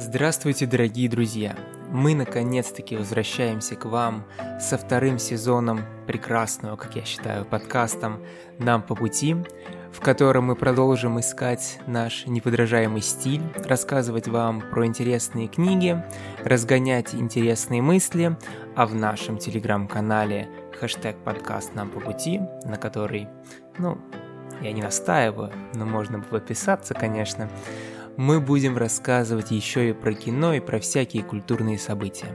Здравствуйте, дорогие друзья! Мы наконец-таки возвращаемся к вам со вторым сезоном прекрасного, как я считаю, подкастом «Нам по пути», в котором мы продолжим искать наш неподражаемый стиль, рассказывать вам про интересные книги, разгонять интересные мысли, а в нашем телеграм-канале хэштег подкаст «Нам по пути», на который, ну, я не настаиваю, но можно подписаться, конечно, мы будем рассказывать еще и про кино и про всякие культурные события.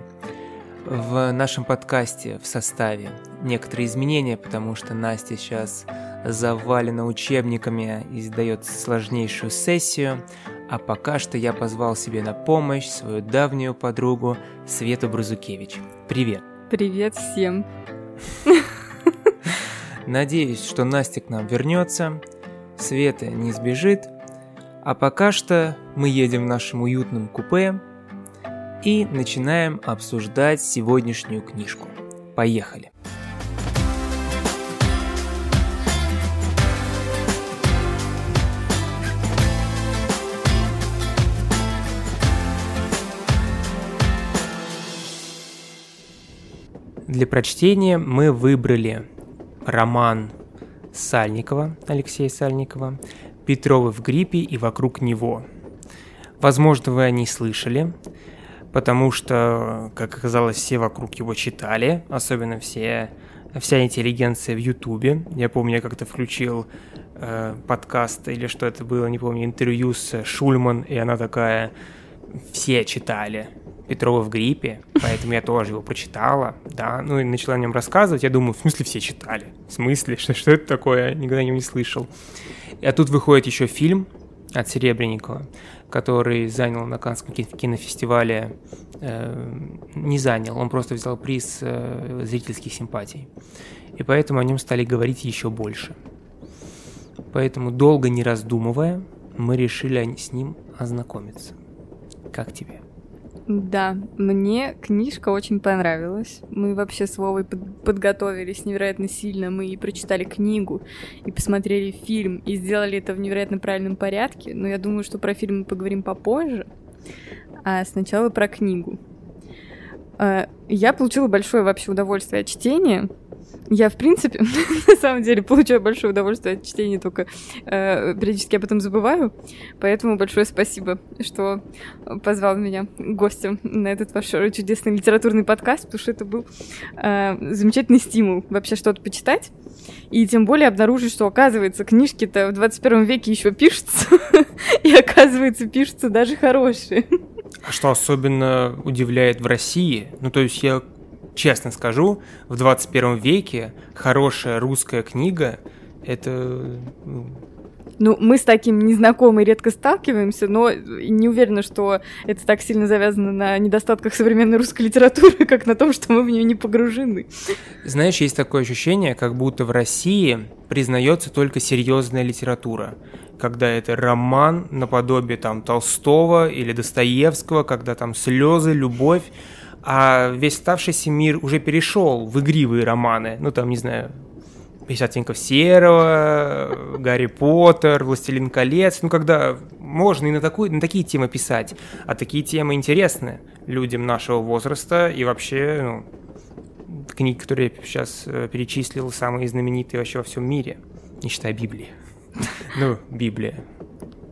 В нашем подкасте в составе некоторые изменения, потому что Настя сейчас завалена учебниками и сдает сложнейшую сессию, а пока что я позвал себе на помощь свою давнюю подругу Свету Брузукевич. Привет! Привет всем! Надеюсь, что Настя к нам вернется, Света не сбежит, а пока что мы едем в нашем уютном купе и начинаем обсуждать сегодняшнюю книжку. Поехали! Для прочтения мы выбрали роман Сальникова, Алексея Сальникова, Петровы в гриппе и вокруг него. Возможно, вы о ней слышали, потому что, как оказалось, все вокруг его читали, особенно все, вся интеллигенция в Ютубе. Я помню, я как-то включил э, подкаст или что это было, не помню, интервью с Шульман, и она такая, все читали. Петрова в гриппе, поэтому я тоже его прочитала, да, ну и начала о нем рассказывать, я думаю, в смысле все читали, в смысле, что, что это такое, я никогда о нем не слышал. А тут выходит еще фильм от Серебренникова, который занял на Каннском кинофестивале, э, не занял, он просто взял приз э, зрительских симпатий. И поэтому о нем стали говорить еще больше. Поэтому, долго не раздумывая, мы решили с ним ознакомиться. Как тебе? Да, мне книжка очень понравилась. Мы вообще с Вовой под подготовились невероятно сильно. Мы и прочитали книгу, и посмотрели фильм, и сделали это в невероятно правильном порядке. Но я думаю, что про фильм мы поговорим попозже. А сначала про книгу. А, я получила большое вообще удовольствие от чтения. Я, в принципе, на самом деле получаю большое удовольствие от чтения, только э, периодически об этом забываю. Поэтому большое спасибо, что позвал меня гостем на этот ваш чудесный литературный подкаст, потому что это был э, замечательный стимул вообще что-то почитать. И тем более обнаружить, что, оказывается, книжки-то в 21 веке еще пишутся, и, оказывается, пишутся даже хорошие. А что особенно удивляет в России, ну то есть я честно скажу, в 21 веке хорошая русская книга — это... Ну, ну, мы с таким незнакомы редко сталкиваемся, но не уверена, что это так сильно завязано на недостатках современной русской литературы, как на том, что мы в нее не погружены. Знаешь, есть такое ощущение, как будто в России признается только серьезная литература когда это роман наподобие там Толстого или Достоевского, когда там слезы, любовь, а весь оставшийся мир уже перешел в игривые романы, ну там, не знаю, 50 оттенков серого, Гарри Поттер, Властелин колец, ну когда можно и на, такую, на такие темы писать, а такие темы интересны людям нашего возраста и вообще, ну, книги, которые я сейчас э, перечислил, самые знаменитые вообще во всем мире, не считая Библии. Ну, Библия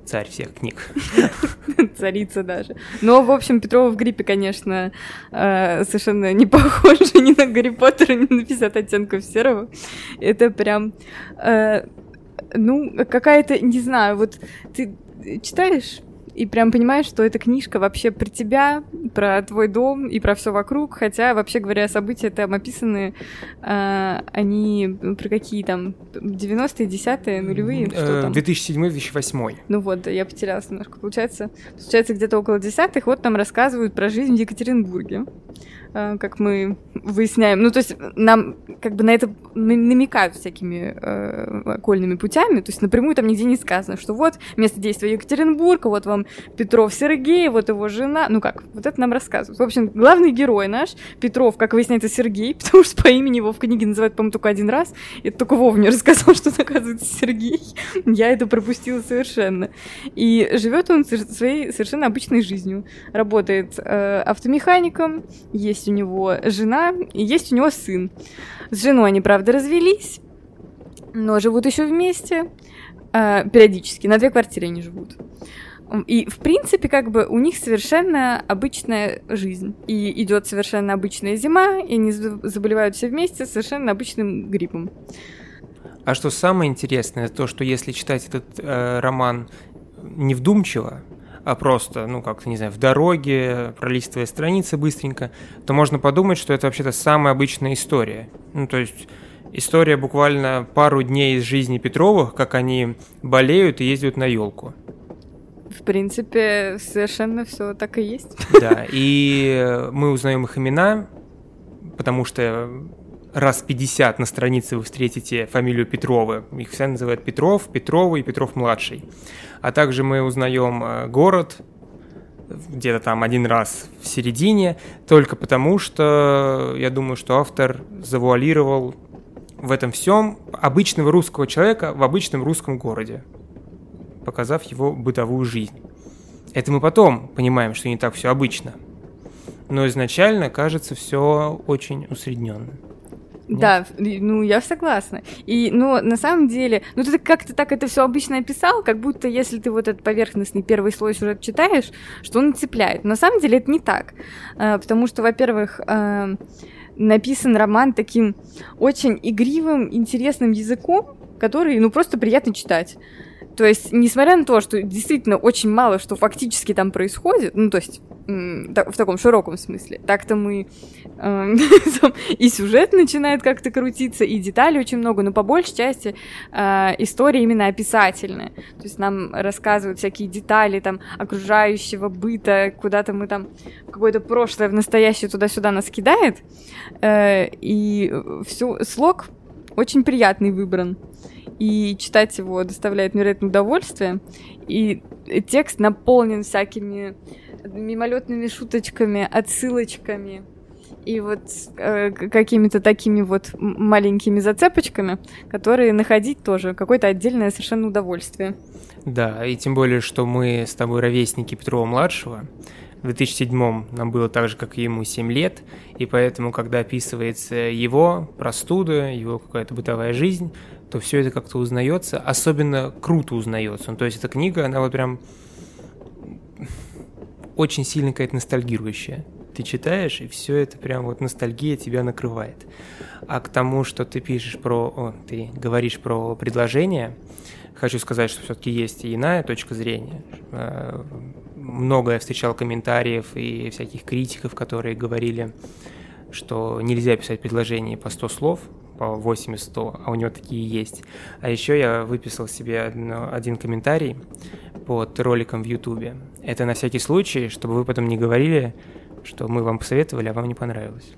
царь всех книг. Царица даже. Но, в общем, Петрова в гриппе, конечно, э, совершенно не похожа ни на Гарри Поттера, ни на 50 оттенков серого. Это прям, э, ну, какая-то, не знаю, вот ты читаешь и прям понимаешь, что эта книжка вообще про тебя, про твой дом и про все вокруг, хотя, вообще говоря, события там описаны, э, они про какие там, 90-е, 10-е, нулевые, что там? 2007-2008. Ну вот, я потерялась немножко, получается, получается где-то около десятых, вот там рассказывают про жизнь в Екатеринбурге. Э, как мы выясняем. Ну, то есть нам как бы на это намекают всякими э, окольными путями, то есть напрямую там нигде не сказано, что вот место действия Екатеринбург, вот вам Петров Сергей, вот его жена, ну как, вот это нам рассказывают. В общем, главный герой наш, Петров, как выясняется, Сергей, потому что по имени его в книге называют, по-моему, только один раз, и только Вов мне рассказал, что оказывается, Сергей. Я это пропустила совершенно. И живет он своей совершенно обычной жизнью. Работает э, автомехаником, есть у него жена и есть у него сын. С женой они, правда, развелись, но живут еще вместе э, периодически. На две квартиры они живут. И, в принципе, как бы у них совершенно обычная жизнь. И идет совершенно обычная зима, и они заболевают все вместе совершенно обычным гриппом. А что самое интересное, то, что если читать этот э, роман не вдумчиво, а просто, ну, как-то, не знаю, в дороге, пролистывая страницы быстренько, то можно подумать, что это вообще-то самая обычная история. Ну, то есть история буквально пару дней из жизни Петровых, как они болеют и ездят на елку. В принципе, совершенно все так и есть. Да, и мы узнаем их имена, потому что раз 50 на странице вы встретите фамилию Петровы. Их все называют Петров, Петровы и Петров-младший. А также мы узнаем э, город, где-то там один раз в середине, только потому что я думаю, что автор завуалировал в этом всем обычного русского человека в обычном русском городе, показав его бытовую жизнь. Это мы потом понимаем, что не так все обычно. Но изначально кажется все очень усредненно. Да, ну я согласна. И, ну, на самом деле, ну ты как-то так это все обычно описал, как будто если ты вот этот поверхностный первый слой сюжет читаешь, что он цепляет. Но на самом деле это не так. А, потому что, во-первых, а, написан роман таким очень игривым, интересным языком, который, ну, просто приятно читать. То есть, несмотря на то, что действительно очень мало что фактически там происходит, ну, то есть, в таком широком смысле, так-то мы э, и сюжет начинает как-то крутиться, и деталей очень много, но по большей части э, история именно описательная. То есть нам рассказывают всякие детали там окружающего быта, куда-то мы там какое-то прошлое в настоящее туда-сюда нас кидает, э, и все, слог очень приятный выбран и читать его доставляет невероятное удовольствие. И текст наполнен всякими мимолетными шуточками, отсылочками и вот э, какими-то такими вот маленькими зацепочками, которые находить тоже какое-то отдельное совершенно удовольствие. Да, и тем более, что мы с тобой ровесники Петрова-младшего. В 2007 нам было так же, как и ему, 7 лет, и поэтому, когда описывается его простуда, его какая-то бытовая жизнь, то все это как-то узнается, особенно круто узнается. Ну, то есть эта книга, она вот прям очень сильно какая-то ностальгирующая. Ты читаешь, и все это прям вот ностальгия тебя накрывает. А к тому, что ты пишешь про, о, ты говоришь про предложение, хочу сказать, что все-таки есть иная точка зрения. Э, много я встречал комментариев и всяких критиков, которые говорили, что нельзя писать предложение по 100 слов, по 80-100, а у него такие есть. А еще я выписал себе одно, один комментарий под роликом в Ютубе. Это на всякий случай, чтобы вы потом не говорили, что мы вам посоветовали, а вам не понравилось.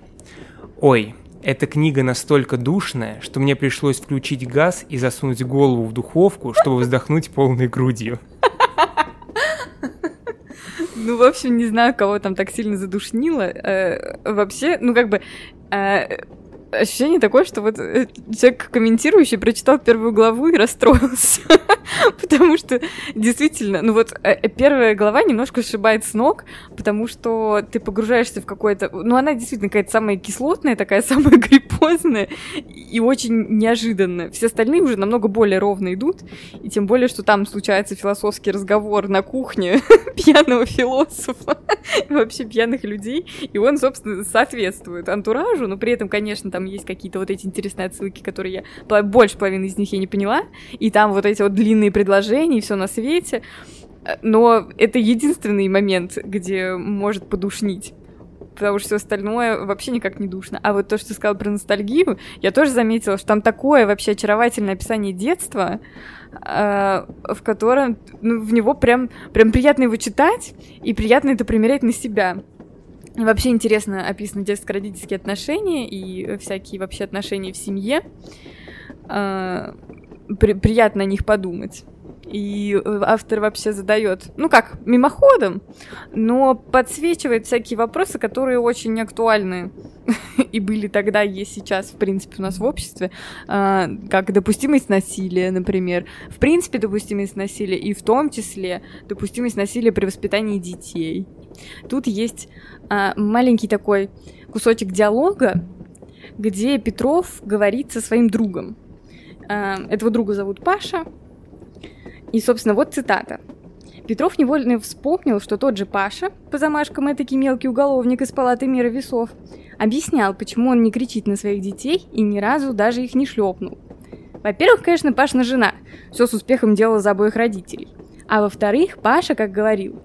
Ой, эта книга настолько душная, что мне пришлось включить газ и засунуть голову в духовку, чтобы вздохнуть полной грудью. Ну, в общем, не знаю, кого там так сильно задушнило. Э, вообще, ну, как бы, э, ощущение такое, что вот э, человек, комментирующий, прочитал первую главу и расстроился. потому что действительно, ну вот э, э, первая глава немножко сшибает с ног, потому что ты погружаешься в какое-то... Ну она действительно какая-то самая кислотная, такая самая гриппозная и очень неожиданная. Все остальные уже намного более ровно идут, и тем более, что там случается философский разговор на кухне пьяного философа, вообще пьяных людей, и он, собственно, соответствует антуражу, но при этом, конечно, там есть какие-то вот эти интересные отсылки, которые я больше половины из них я не поняла, и там вот эти вот длинные предложения и все на свете, но это единственный момент, где может подушнить потому что все остальное вообще никак не душно. А вот то, что ты сказал про ностальгию, я тоже заметила, что там такое вообще очаровательное описание детства, э, в котором ну, в него прям, прям приятно его читать и приятно это примерять на себя. Вообще интересно описаны детско-родительские отношения и всякие вообще отношения в семье. А, при, приятно о них подумать. И э, автор вообще задает, ну как, мимоходом, но подсвечивает всякие вопросы, которые очень актуальны и были тогда, есть сейчас, в принципе, у нас в обществе, а, как допустимость насилия, например, в принципе, допустимость насилия, и в том числе допустимость насилия при воспитании детей. Тут есть а, маленький такой кусочек диалога, где Петров говорит со своим другом. А, этого друга зовут Паша. И, собственно, вот цитата. Петров невольно вспомнил, что тот же Паша, по замашкам этакий мелкий уголовник из палаты мира весов, объяснял, почему он не кричит на своих детей и ни разу даже их не шлепнул. Во-первых, конечно, Пашина жена все с успехом делала за обоих родителей. А во-вторых, Паша, как говорил,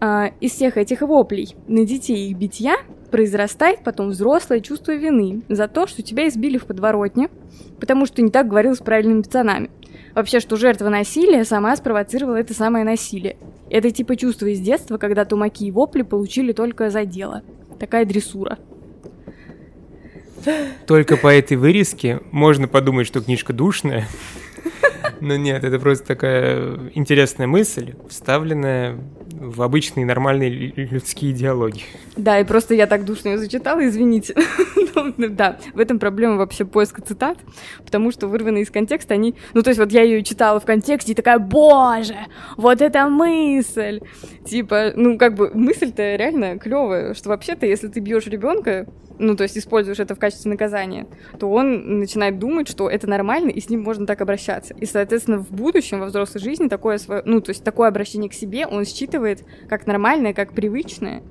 э, из всех этих воплей на детей их битья произрастает потом взрослое чувство вины за то, что тебя избили в подворотне, потому что не так говорил с правильными пацанами. Вообще, что жертва насилия сама спровоцировала это самое насилие. Это типа чувство из детства, когда тумаки и вопли получили только за дело. Такая дрессура. Только по этой вырезке можно подумать, что книжка душная. Но нет, это просто такая интересная мысль, вставленная в обычные нормальные людские диалоги. Да, и просто я так душно ее зачитала, извините. Да, в этом проблема вообще поиска цитат, потому что вырванные из контекста они... Ну, то есть вот я ее читала в контексте и такая, боже, вот это мысль! Типа, ну, как бы мысль-то реально клевая, что вообще-то, если ты бьешь ребенка, ну, то есть используешь это в качестве наказания, то он начинает думать, что это нормально, и с ним можно так обращаться. И, соответственно, в будущем, во взрослой жизни, такое, свое, ну, то есть такое обращение к себе он считывает как нормальное, как привычное,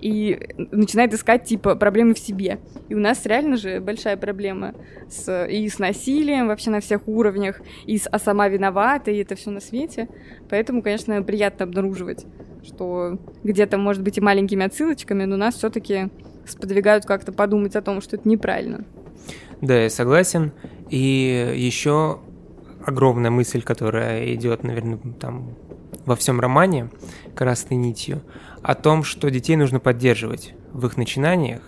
и начинает искать, типа, проблемы в себе. И у нас реально же большая проблема с, и с насилием вообще на всех уровнях, и с, а сама виновата, и это все на свете. Поэтому, конечно, приятно обнаруживать, что где-то, может быть, и маленькими отсылочками, но нас все-таки сподвигают как-то подумать о том, что это неправильно. Да, я согласен. И еще огромная мысль, которая идет, наверное, там во всем романе красной нитью, о том, что детей нужно поддерживать в их начинаниях,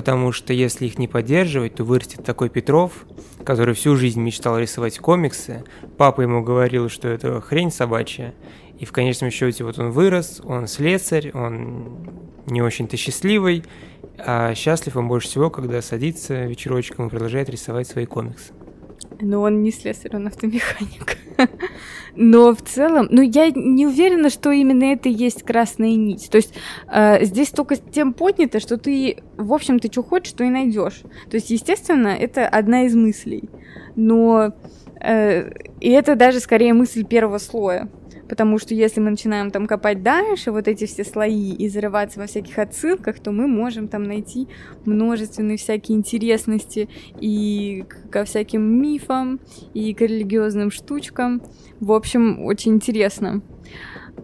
потому что если их не поддерживать, то вырастет такой Петров, который всю жизнь мечтал рисовать комиксы, папа ему говорил, что это хрень собачья, и в конечном счете вот он вырос, он слесарь, он не очень-то счастливый, а счастлив он больше всего, когда садится вечерочком и продолжает рисовать свои комиксы. Но он не слесарь, он автомеханик. Но в целом, ну я не уверена, что именно это и есть красная нить. То есть э, здесь только тем поднято, что ты, в общем, ты что хочешь, то и найдешь. То есть, естественно, это одна из мыслей. Но э, и это даже скорее мысль первого слоя. Потому что если мы начинаем там копать дальше, вот эти все слои, и зарываться во всяких отсылках, то мы можем там найти множественные всякие интересности и ко всяким мифам, и к религиозным штучкам. В общем, очень интересно.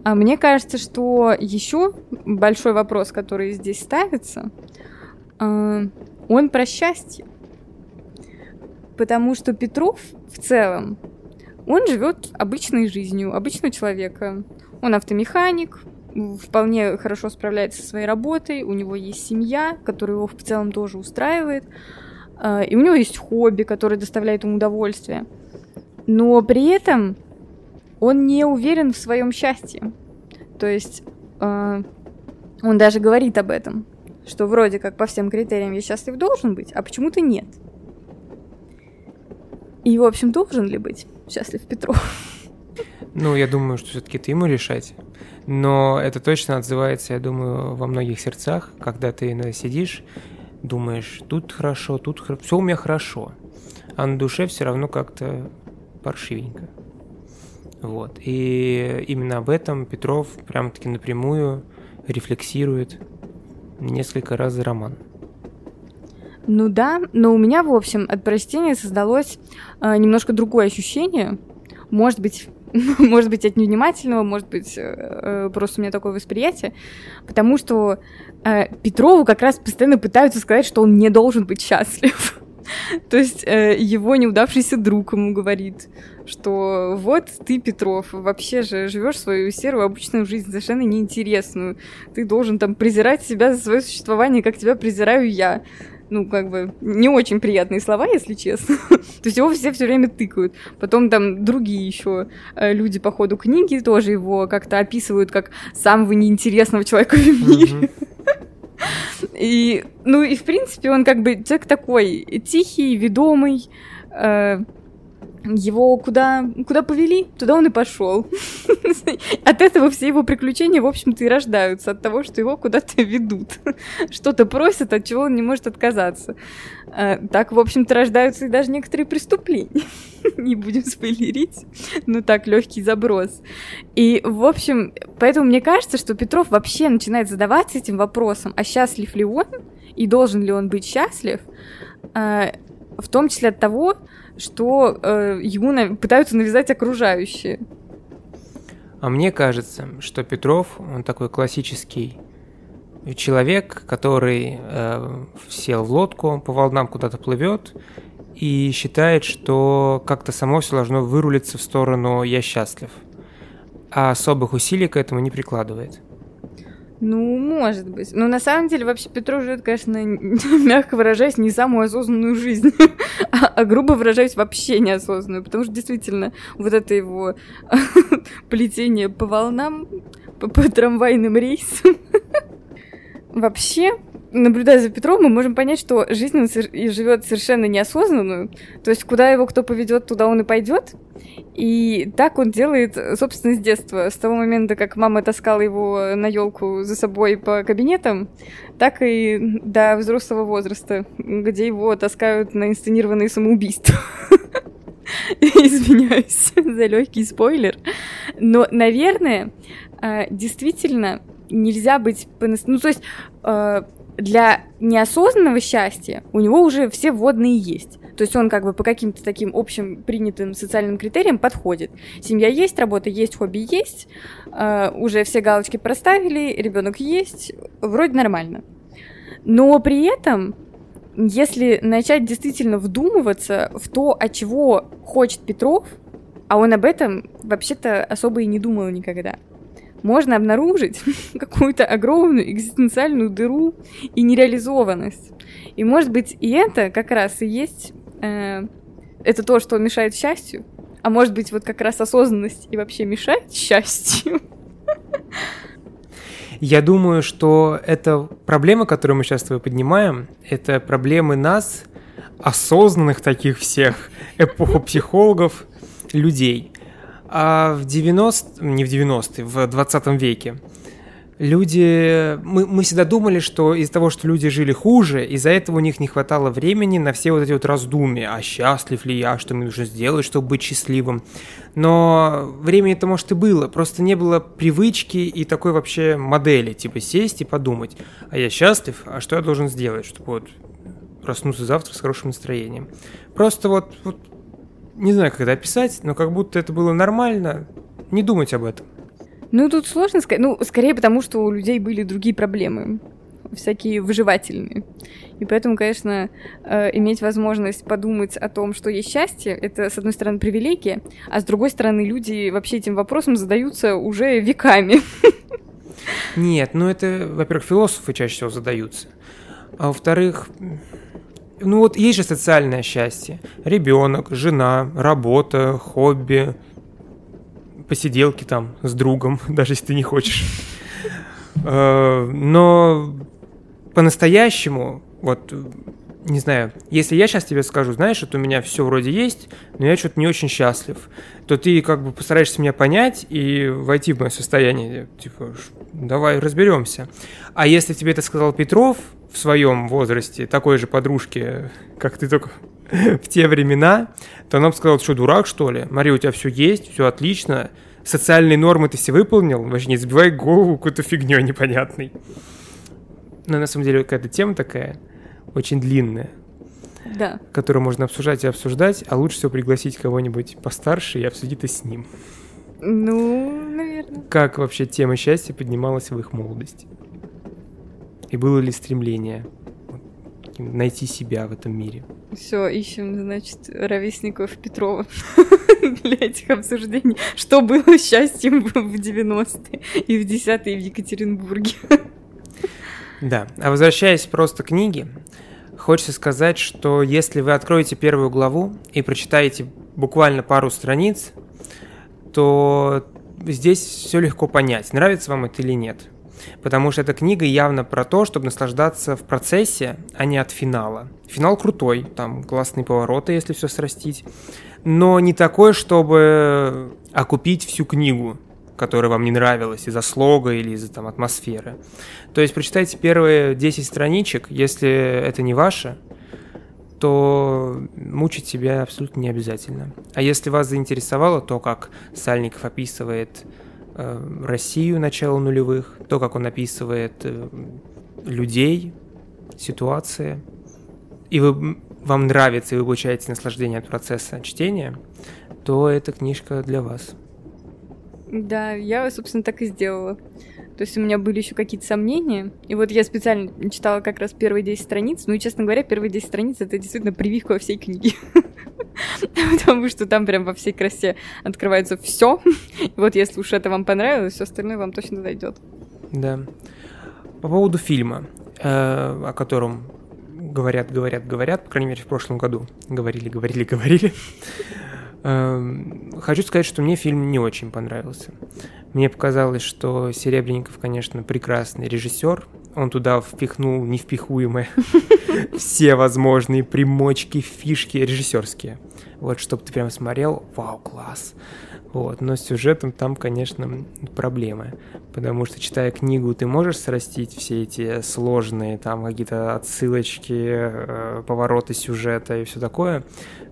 А мне кажется, что еще большой вопрос, который здесь ставится, а, он про счастье. Потому что Петров в целом он живет обычной жизнью, обычного человека. Он автомеханик, вполне хорошо справляется со своей работой, у него есть семья, которая его в целом тоже устраивает, а, и у него есть хобби, которое доставляет ему удовольствие. Но при этом он не уверен в своем счастье. То есть а, он даже говорит об этом, что вроде как по всем критериям я счастлив должен быть, а почему-то нет. И, в общем, должен ли быть счастлив Петров? Ну, я думаю, что все-таки это ему решать. Но это точно отзывается, я думаю, во многих сердцах, когда ты сидишь, думаешь, тут хорошо, тут хорошо, все у меня хорошо, а на душе все равно как-то паршивенько. Вот. И именно об этом Петров прям-таки напрямую рефлексирует несколько раз за роман. Ну да, но у меня, в общем, от прочтения создалось э, немножко другое ощущение. Может быть, может быть, от невнимательного, может быть, э, э, просто у меня такое восприятие, потому что э, Петрову как раз постоянно пытаются сказать, что он не должен быть счастлив. То есть э, его неудавшийся друг ему говорит, что вот ты, Петров, вообще же живешь свою серую обычную жизнь, совершенно неинтересную. Ты должен там презирать себя за свое существование, как тебя презираю я ну, как бы, не очень приятные слова, если честно. То есть его все все время тыкают. Потом там другие еще э, люди по ходу книги тоже его как-то описывают как самого неинтересного человека в мире. И, ну, и, в принципе, он как бы человек такой тихий, ведомый, э, его куда, куда повели, туда он и пошел. От этого все его приключения, в общем-то, и рождаются, от того, что его куда-то ведут. Что-то просят, от чего он не может отказаться. А, так, в общем-то, рождаются и даже некоторые преступления. не будем спойлерить, но так, легкий заброс. И, в общем, поэтому мне кажется, что Петров вообще начинает задаваться этим вопросом, а счастлив ли он и должен ли он быть счастлив, а, в том числе от того, что э, ему на... пытаются навязать окружающие. А мне кажется, что Петров, он такой классический человек, который э, сел в лодку, по волнам куда-то плывет и считает, что как-то само все должно вырулиться в сторону «я счастлив», а особых усилий к этому не прикладывает. Ну, может быть. Но на самом деле вообще Петров живет, конечно, мягко выражаясь, не самую осознанную жизнь, а, а грубо выражаясь, вообще неосознанную. Потому что действительно вот это его плетение по волнам, по, по трамвайным рейсам. Вообще, наблюдая за Петром, мы можем понять, что жизнь он живет совершенно неосознанную. То есть, куда его кто поведет, туда он и пойдет. И так он делает, собственно, с детства. С того момента, как мама таскала его на елку за собой по кабинетам, так и до взрослого возраста, где его таскают на инсценированные самоубийства. Извиняюсь за легкий спойлер. Но, наверное, э, действительно нельзя быть... Ну, то есть э, для неосознанного счастья у него уже все водные есть. То есть он как бы по каким-то таким общим принятым социальным критериям подходит. Семья есть, работа есть, хобби есть, э, уже все галочки проставили, ребенок есть, вроде нормально. Но при этом, если начать действительно вдумываться в то, от чего хочет Петров, а он об этом вообще-то особо и не думал никогда – можно обнаружить какую-то огромную экзистенциальную дыру и нереализованность. И может быть и это как раз и есть э, это то, что мешает счастью, а может быть вот как раз осознанность и вообще мешает счастью. Я думаю, что это проблема, которую мы сейчас с тобой поднимаем, это проблемы нас, осознанных таких всех эпохопсихологов, людей. А в 90 не в 90-е, в 20 веке люди... Мы, мы всегда думали, что из-за того, что люди жили хуже, из-за этого у них не хватало времени на все вот эти вот раздумья. А счастлив ли я? Что мне нужно сделать, чтобы быть счастливым? Но времени-то, может, и было. Просто не было привычки и такой вообще модели. Типа сесть и подумать. А я счастлив? А что я должен сделать, чтобы вот проснуться завтра с хорошим настроением? Просто вот, вот не знаю, как это описать, но как будто это было нормально не думать об этом. Ну, тут сложно сказать. Ну, скорее потому, что у людей были другие проблемы, всякие выживательные. И поэтому, конечно, э, иметь возможность подумать о том, что есть счастье, это, с одной стороны, привилегия, а с другой стороны, люди вообще этим вопросом задаются уже веками. Нет, ну это, во-первых, философы чаще всего задаются. А во-вторых, ну вот есть же социальное счастье. Ребенок, жена, работа, хобби, посиделки там с другом, даже если ты не хочешь. Э, но по-настоящему, вот, не знаю, если я сейчас тебе скажу, знаешь, что у меня все вроде есть, но я что-то не очень счастлив, то ты как бы постараешься меня понять и войти в мое состояние, типа, давай разберемся. А если тебе это сказал Петров, в своем возрасте такой же подружке, как ты только в те времена, то она бы сказала, что дурак, что ли? Мария, у тебя все есть, все отлично, социальные нормы ты все выполнил, вообще не забивай голову какой-то фигней непонятной. Но на самом деле какая-то тема такая, очень длинная. Да. Которую можно обсуждать и обсуждать, а лучше всего пригласить кого-нибудь постарше и обсудить это с ним. Ну, наверное. Как вообще тема счастья поднималась в их молодости? И было ли стремление найти себя в этом мире. Все, ищем, значит, ровесников Петрова для этих обсуждений. Что было счастьем в 90-е и в 10-е в Екатеринбурге. Да, а возвращаясь просто к книге, хочется сказать, что если вы откроете первую главу и прочитаете буквально пару страниц, то здесь все легко понять, нравится вам это или нет. Потому что эта книга явно про то, чтобы наслаждаться в процессе, а не от финала. Финал крутой, там классные повороты, если все срастить, но не такой, чтобы окупить всю книгу которая вам не нравилась из-за слога или из-за там атмосферы. То есть прочитайте первые 10 страничек, если это не ваше, то мучить себя абсолютно не обязательно. А если вас заинтересовало то, как Сальников описывает Россию начала нулевых, то, как он описывает э, людей, ситуации, и вы, вам нравится, и вы получаете наслаждение от процесса чтения, то эта книжка для вас. Да, я, собственно, так и сделала. То есть у меня были еще какие-то сомнения. И вот я специально читала как раз первые 10 страниц. Ну и, честно говоря, первые 10 страниц — это действительно прививка во всей книге. Потому что там прям во всей красе открывается все. Вот если уж это вам понравилось, все остальное вам точно зайдет. Да. По поводу фильма, э, о котором говорят, говорят, говорят, по крайней мере, в прошлом году говорили, говорили, говорили. Эм, хочу сказать, что мне фильм не очень понравился. Мне показалось, что Серебренников, конечно, прекрасный режиссер. Он туда впихнул невпихуемые все возможные примочки, фишки режиссерские. Вот, чтобы ты прям смотрел, вау, класс. Вот, но с сюжетом там, конечно, проблемы, потому что, читая книгу, ты можешь срастить все эти сложные там какие-то отсылочки, э, повороты сюжета и все такое,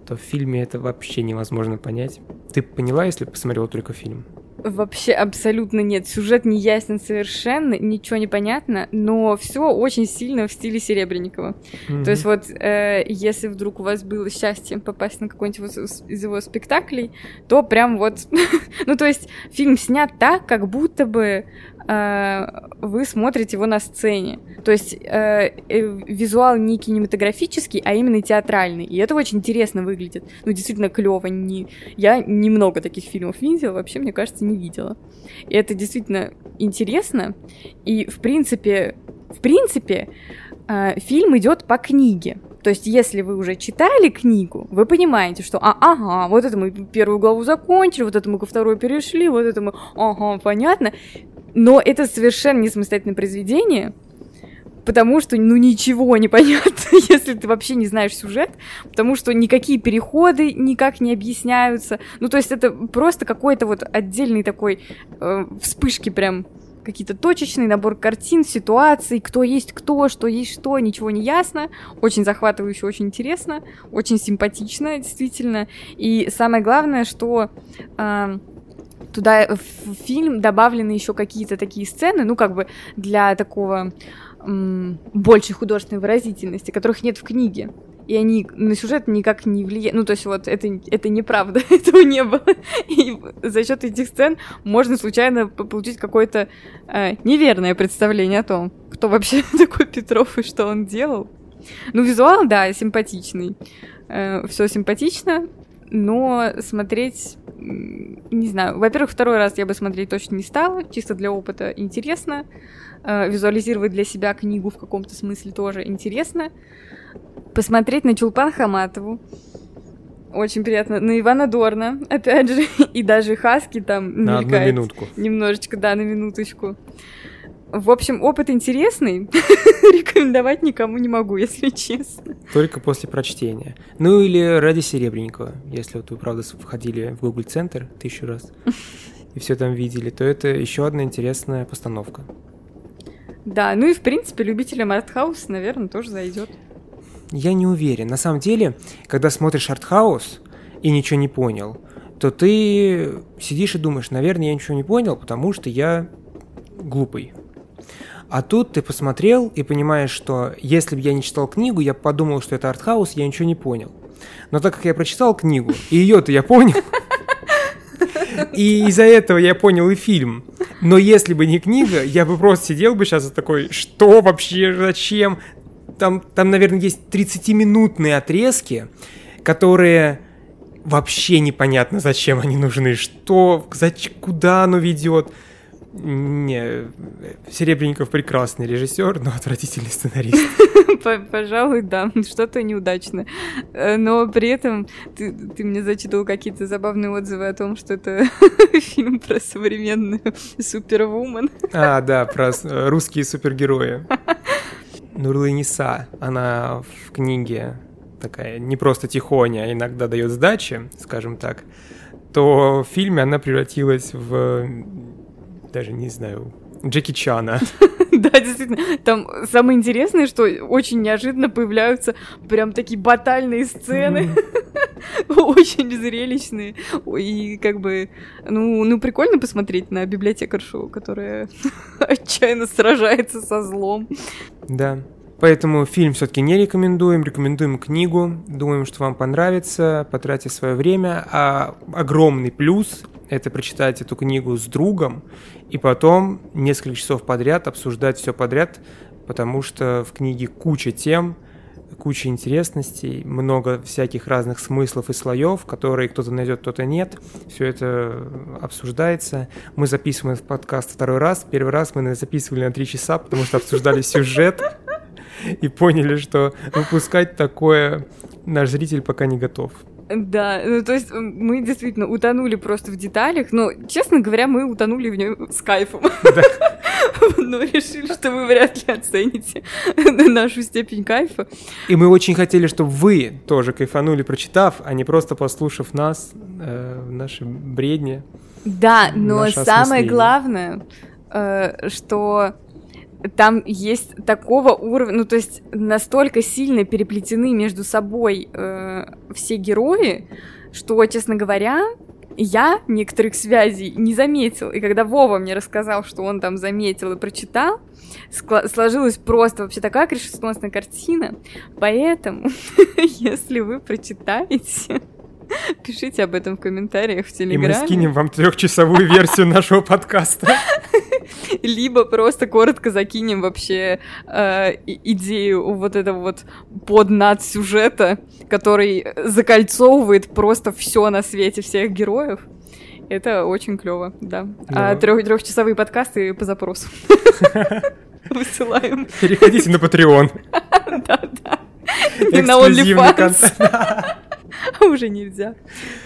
то в фильме это вообще невозможно понять. Ты поняла, если посмотрела только фильм? Вообще абсолютно нет. Сюжет не ясен совершенно, ничего не понятно, но все очень сильно в стиле Серебренникова. Mm-hmm. То есть вот э, если вдруг у вас было счастье попасть на какой-нибудь из его спектаклей, то прям вот... ну то есть фильм снят так, как будто бы вы смотрите его на сцене. То есть э, э, визуал не кинематографический, а именно театральный. И это очень интересно выглядит. Ну, действительно клево. Не... Я немного таких фильмов видела, вообще, мне кажется, не видела. И это действительно интересно. И, в принципе, в принципе, э, фильм идет по книге. То есть, если вы уже читали книгу, вы понимаете, что, а, ага, вот это мы первую главу закончили, вот это мы ко второй перешли, вот это мы, ага, понятно. Но это совершенно не самостоятельное произведение, потому что, ну, ничего не понятно, если ты вообще не знаешь сюжет, потому что никакие переходы никак не объясняются. Ну, то есть это просто какой-то вот отдельный такой э, вспышки прям какие-то точечный набор картин, ситуаций, кто есть кто, что есть что, ничего не ясно. Очень захватывающе, очень интересно, очень симпатично, действительно. И самое главное, что... Э, туда в фильм добавлены еще какие-то такие сцены, ну, как бы для такого большей художественной выразительности, которых нет в книге. И они на сюжет никак не влияют. Ну, то есть вот это, это неправда, этого не было. И за счет этих сцен можно случайно получить какое-то э, неверное представление о том, кто вообще такой Петров и что он делал. Ну, визуал, да, симпатичный. Э, все симпатично, но смотреть не знаю, во-первых, второй раз я бы смотреть точно не стала, чисто для опыта интересно. Э, визуализировать для себя книгу в каком-то смысле тоже интересно. Посмотреть на Чулпан Хаматову. Очень приятно. На Ивана Дорна, опять же. И даже Хаски там на одну минутку. Немножечко, да, на минуточку. В общем, опыт интересный. Рекомендовать никому не могу, если честно. Только после прочтения. Ну или ради Серебренникова. Если вот вы, правда, входили в Google Центр тысячу раз и все там видели, то это еще одна интересная постановка. Да, ну и в принципе любителям артхауса, наверное, тоже зайдет. Я не уверен. На самом деле, когда смотришь артхаус и ничего не понял, то ты сидишь и думаешь, наверное, я ничего не понял, потому что я глупый. А тут ты посмотрел и понимаешь, что если бы я не читал книгу, я подумал, что это артхаус, я ничего не понял. Но так как я прочитал книгу, и ее-то я понял, и из-за этого я понял и фильм. Но если бы не книга, я бы просто сидел бы сейчас такой, что вообще, зачем? Там, там, наверное, есть 30-минутные отрезки, которые вообще непонятно, зачем они нужны, что, зачем, куда оно ведет. Не, Серебренников прекрасный режиссер, но отвратительный сценарист. Пожалуй, да, что-то неудачно. Э, но при этом ты, ты мне зачитывал какие-то забавные отзывы о том, что это фильм про современную супервумен. А, да, про русские супергерои. Нурлы Ниса, она в книге такая не просто тихоня, а иногда дает сдачи, скажем так, то в фильме она превратилась в даже не знаю, Джеки Чана. Да, действительно. Там самое интересное, что очень неожиданно появляются прям такие батальные сцены. Очень зрелищные. И как бы, ну, ну, прикольно посмотреть на библиотекаршу, которая отчаянно сражается со злом. Да. Поэтому фильм все-таки не рекомендуем, рекомендуем книгу, думаем, что вам понравится, потратьте свое время. А огромный плюс – это прочитать эту книгу с другом и потом несколько часов подряд обсуждать все подряд, потому что в книге куча тем, куча интересностей, много всяких разных смыслов и слоев, которые кто-то найдет, кто-то нет. Все это обсуждается. Мы записываем этот подкаст второй раз. Первый раз мы записывали на три часа, потому что обсуждали сюжет и поняли, что выпускать такое наш зритель пока не готов. Да, ну то есть мы действительно утонули просто в деталях, но, честно говоря, мы утонули в нем с кайфом. Но решили, что вы вряд ли оцените нашу степень кайфа. И мы очень хотели, чтобы вы тоже кайфанули, прочитав, а не просто послушав нас, э, наши бредни. Да, но самое главное, э, что там есть такого уровня, ну то есть настолько сильно переплетены между собой э, все герои, что, честно говоря, я некоторых связей не заметил. И когда Вова мне рассказал, что он там заметил и прочитал, сложилась просто вообще такая крышесносная картина. Поэтому, если вы прочитаете, пишите об этом в комментариях в Телеграме. И мы скинем вам трехчасовую версию нашего подкаста. либо просто коротко закинем вообще э, идею вот этого вот поднад сюжета, который закольцовывает просто все на свете всех героев. Это очень клево, да. да. А трех трехчасовые подкасты по запросу. Высылаем. Переходите на Patreon. Да, да. И на OnlyFans. Уже нельзя.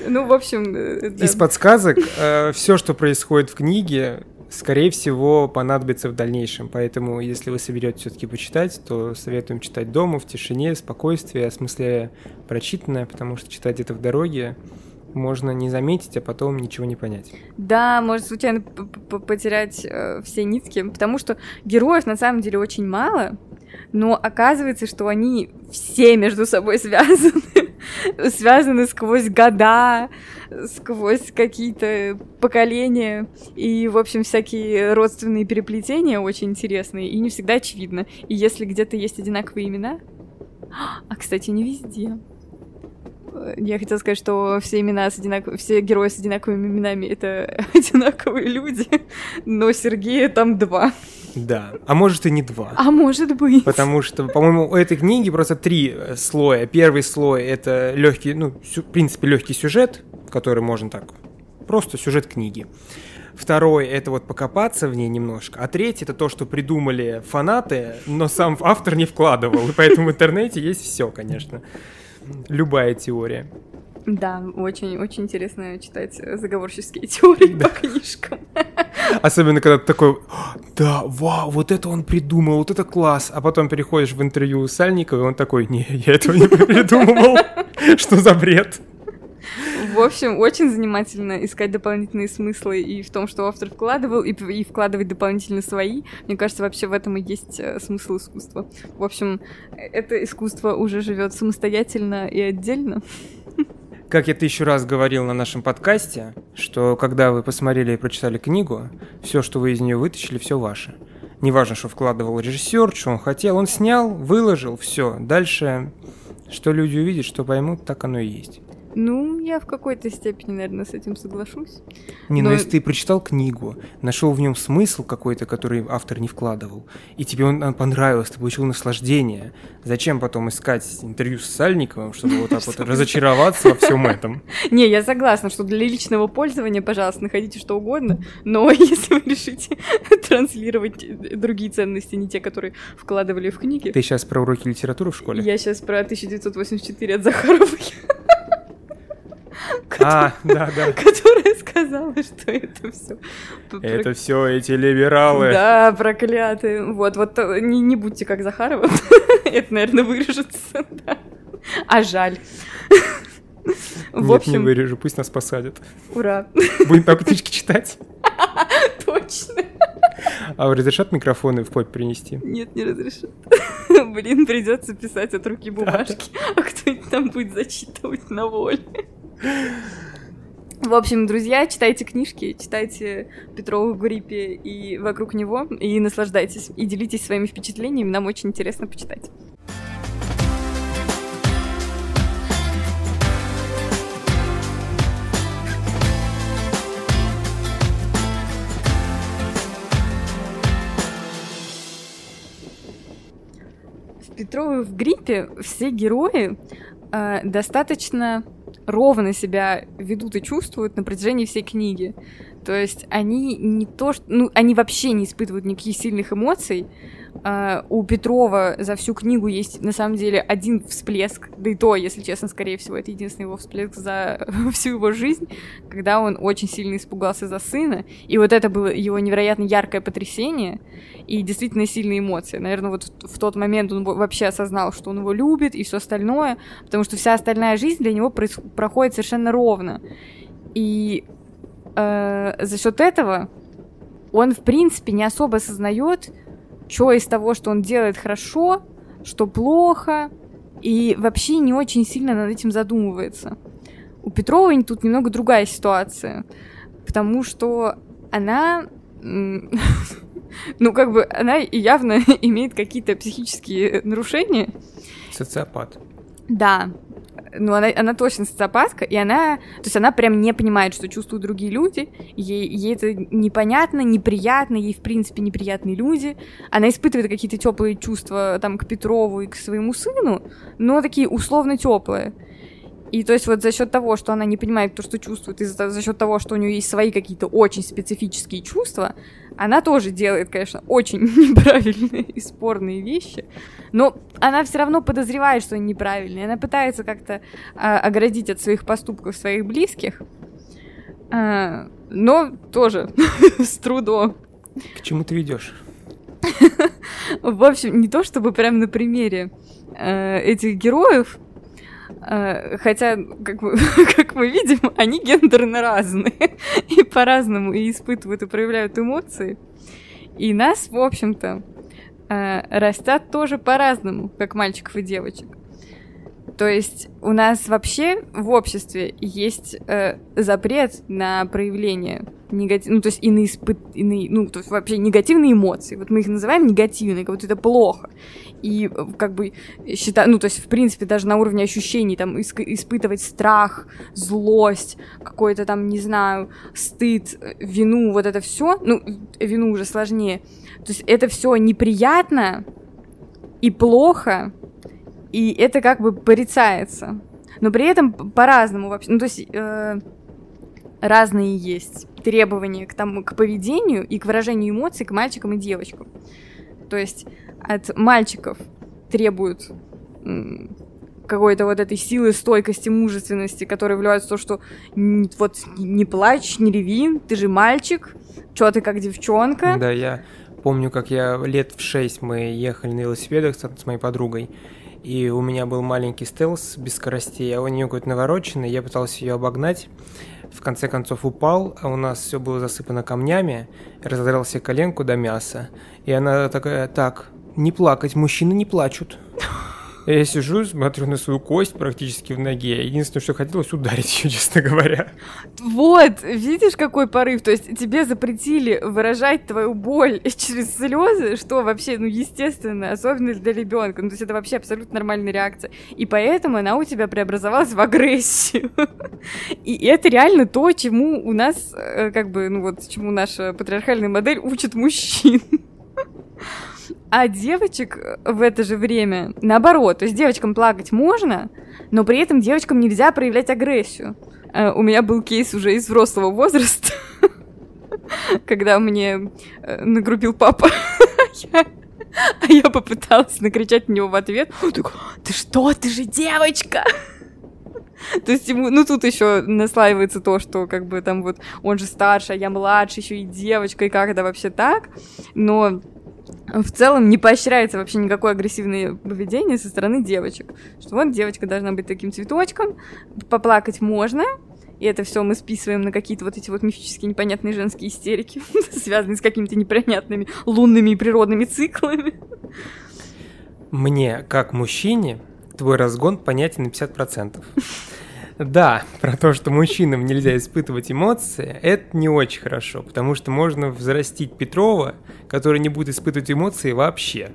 Ну, в общем... Э, Из подсказок, э, все, что происходит в книге, скорее всего, понадобится в дальнейшем. Поэтому, если вы соберете все-таки почитать, то советуем читать дома, в тишине, спокойствии, осмысляя прочитанное, потому что читать это в дороге можно не заметить, а потом ничего не понять. Да, может случайно потерять э, все нитки, потому что героев на самом деле очень мало, но оказывается, что они все между собой связаны, связаны сквозь года, сквозь какие-то поколения, и, в общем, всякие родственные переплетения очень интересные, и не всегда очевидно. И если где-то есть одинаковые имена, а, кстати, не везде. Я хотела сказать, что все имена с одинаков... все герои с одинаковыми именами это одинаковые люди, но Сергея там два. Да, а может и не два. А может быть. Потому что, по-моему, у этой книги просто три э, слоя. Первый слой это легкий, ну, в принципе, легкий сюжет, который можно так, просто сюжет книги. Второй — это вот покопаться в ней немножко. А третий — это то, что придумали фанаты, но сам автор не вкладывал. И поэтому в интернете есть все, конечно любая теория. Да, очень-очень интересно читать заговорческие теории да. по книжкам. Особенно, когда ты такой, да, вау, вот это он придумал, вот это класс. А потом переходишь в интервью с Сальниковым, и он такой, не, я этого не придумывал. Что за бред? В общем, очень занимательно искать дополнительные смыслы и в том, что автор вкладывал, и, и вкладывать дополнительно свои. Мне кажется, вообще в этом и есть э, смысл искусства. В общем, это искусство уже живет самостоятельно и отдельно. Как я тысячу раз говорил на нашем подкасте, что когда вы посмотрели и прочитали книгу, все, что вы из нее вытащили, все ваше. Неважно, что вкладывал режиссер, что он хотел, он снял, выложил, все. Дальше, что люди увидят, что поймут, так оно и есть. Ну, я в какой-то степени, наверное, с этим соглашусь. Не, но Но- если ты прочитал книгу, нашел в нем смысл какой-то, который автор не вкладывал, и тебе он он понравился, ты получил наслаждение, зачем потом искать интервью с Сальниковым, чтобы вот так вот разочароваться во всем этом? Не, я согласна, что для личного пользования, пожалуйста, находите что угодно, но если вы решите транслировать другие ценности, не те, которые вкладывали в книги, Ты сейчас про уроки литературы в школе? я сейчас про 1984 от Захаровой, А, да, да. которая сказала, что это все. Это все эти либералы. Да, проклятые. Вот, вот э, не, не будьте как Захарова. Это, наверное, вырежется. да. А жаль. В Нет, не общем, вырежу, пусть нас посадят. ура. Будем там книжки читать. Точно. А разрешат микрофоны в поп принести? Нет, не разрешат. Блин, придется писать от руки бумажки, а кто-нибудь там будет зачитывать на воле. В общем, друзья, читайте книжки, читайте Петрова в гриппе и вокруг него, и наслаждайтесь, и делитесь своими впечатлениями, нам очень интересно почитать. В Петровой в гриппе все герои э, достаточно ровно себя ведут и чувствуют на протяжении всей книги. То есть они не то, что, ну, они вообще не испытывают никаких сильных эмоций. А, у Петрова за всю книгу есть на самом деле один всплеск, да и то, если честно, скорее всего, это единственный его всплеск за всю его жизнь, когда он очень сильно испугался за сына, и вот это было его невероятно яркое потрясение и действительно сильные эмоции. Наверное, вот в, тот момент он во- вообще осознал, что он его любит и все остальное, потому что вся остальная жизнь для него проходит совершенно ровно. И э, за счет этого он, в принципе, не особо осознает, что из того, что он делает хорошо, что плохо, и вообще не очень сильно над этим задумывается. У Петровой тут немного другая ситуация, потому что она, ну как бы, она явно имеет какие-то психические нарушения, Социопат. Да. Ну, она, она точно социопатка, и она... То есть она прям не понимает, что чувствуют другие люди. Ей, ей это непонятно, неприятно, ей, в принципе, неприятные люди. Она испытывает какие-то теплые чувства там к Петрову и к своему сыну, но такие условно теплые. И то есть вот за счет того, что она не понимает то, что чувствует, и за, за счет того, что у нее есть свои какие-то очень специфические чувства, она тоже делает, конечно, очень неправильные и спорные вещи, но она все равно подозревает, что они неправильные. Она пытается как-то а, оградить от своих поступков своих близких, а, но тоже с трудом. К чему ты ведешь? В общем, не то чтобы прям на примере э, этих героев, хотя, как мы, как мы видим, они гендерно разные и по-разному и испытывают и проявляют эмоции. И нас, в общем-то, э, растят тоже по-разному, как мальчиков и девочек. То есть у нас вообще в обществе есть э, запрет на проявление негатив, ну то есть и на испыт, и на- ну то есть вообще негативные эмоции. Вот мы их называем негативные, как будто это плохо. И э, как бы считаю, ну то есть в принципе даже на уровне ощущений там иск- испытывать страх, злость, какой-то там не знаю стыд, вину, вот это все, ну вину уже сложнее. То есть это все неприятно и плохо, и это как бы порицается. Но при этом по-разному вообще. Ну, то есть э, разные есть требования к, тому, к поведению и к выражению эмоций к мальчикам и девочкам. То есть от мальчиков требуют какой-то вот этой силы, стойкости, мужественности, которые вливаются в то, что вот не плачь, не реви, ты же мальчик, чё ты как девчонка. Да, я помню, как я лет в шесть мы ехали на велосипедах с, с моей подругой, и у меня был маленький стелс без скоростей, а у нее какой-то навороченный, я пытался ее обогнать, в конце концов упал, а у нас все было засыпано камнями, разодрал себе коленку до мяса, и она такая, так, не плакать, мужчины не плачут. Я сижу, смотрю на свою кость практически в ноге. Единственное, что хотелось ударить ее, честно говоря. Вот, видишь, какой порыв? То есть тебе запретили выражать твою боль через слезы, что вообще, ну, естественно, особенно для ребенка. Ну, то есть это вообще абсолютно нормальная реакция. И поэтому она у тебя преобразовалась в агрессию. И это реально то, чему у нас, э, как бы, ну вот, чему наша патриархальная модель учит мужчин. А девочек в это же время наоборот. То есть девочкам плакать можно, но при этом девочкам нельзя проявлять агрессию. Э, у меня был кейс уже из взрослого возраста, когда мне э, нагрубил папа. А я попыталась накричать на него в ответ. Он такой, ты что, ты же девочка! То есть ему, ну тут еще наслаивается то, что как бы там вот он же старше, а я младше, еще и девочка, и как это вообще так. Но в целом не поощряется вообще никакое агрессивное поведение со стороны девочек. Что вот девочка должна быть таким цветочком, поплакать можно, и это все мы списываем на какие-то вот эти вот мифические непонятные женские истерики, связанные с какими-то непонятными лунными и природными циклами. Мне, как мужчине, твой разгон понятен на 50%. Да, про то, что мужчинам нельзя испытывать эмоции, это не очень хорошо, потому что можно взрастить Петрова, который не будет испытывать эмоции вообще.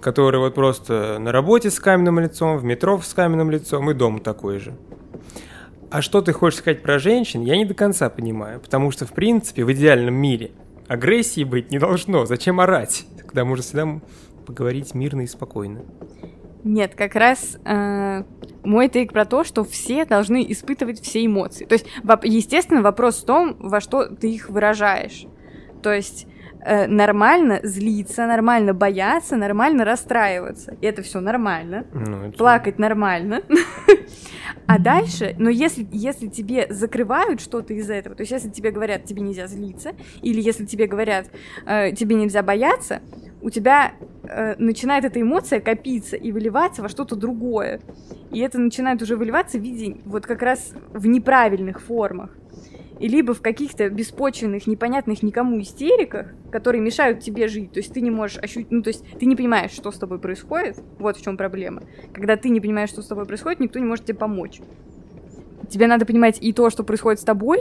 Который вот просто на работе с каменным лицом, в метро с каменным лицом и дома такой же. А что ты хочешь сказать про женщин, я не до конца понимаю, потому что, в принципе, в идеальном мире агрессии быть не должно. Зачем орать? Тогда можно всегда поговорить мирно и спокойно. Нет, как раз э, мой тейк про то, что все должны испытывать все эмоции. То есть, естественно, вопрос в том, во что ты их выражаешь. То есть э, нормально злиться, нормально бояться, нормально расстраиваться. И это все нормально. Ну, это... Плакать нормально. А дальше, но если, если тебе закрывают что-то из этого, то есть если тебе говорят, тебе нельзя злиться, или если тебе говорят, э, тебе нельзя бояться, у тебя э, начинает эта эмоция копиться и выливаться во что-то другое. И это начинает уже выливаться в виде вот как раз в неправильных формах. И либо в каких-то беспочвенных, непонятных никому истериках, которые мешают тебе жить. То есть ты не можешь ощутить, ну то есть ты не понимаешь, что с тобой происходит. Вот в чем проблема. Когда ты не понимаешь, что с тобой происходит, никто не может тебе помочь. Тебе надо понимать и то, что происходит с тобой,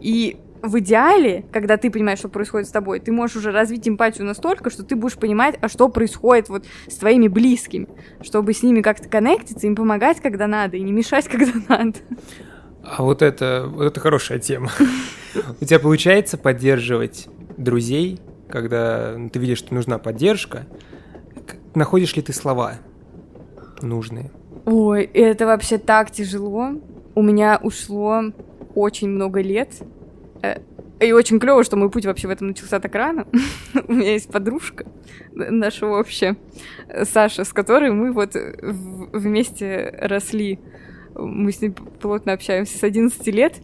и в идеале, когда ты понимаешь, что происходит с тобой, ты можешь уже развить эмпатию настолько, что ты будешь понимать, а что происходит вот с твоими близкими, чтобы с ними как-то коннектиться, им помогать, когда надо, и не мешать, когда надо. А вот это, вот это хорошая тема. У тебя получается поддерживать друзей, когда ты видишь, что нужна поддержка? Находишь ли ты слова нужные? Ой, это вообще так тяжело. У меня ушло очень много лет и очень клево, что мой путь вообще в этом начался так рано. У меня есть подружка наша общая, Саша, с которой мы вот вместе росли. Мы с ней плотно общаемся с 11 лет.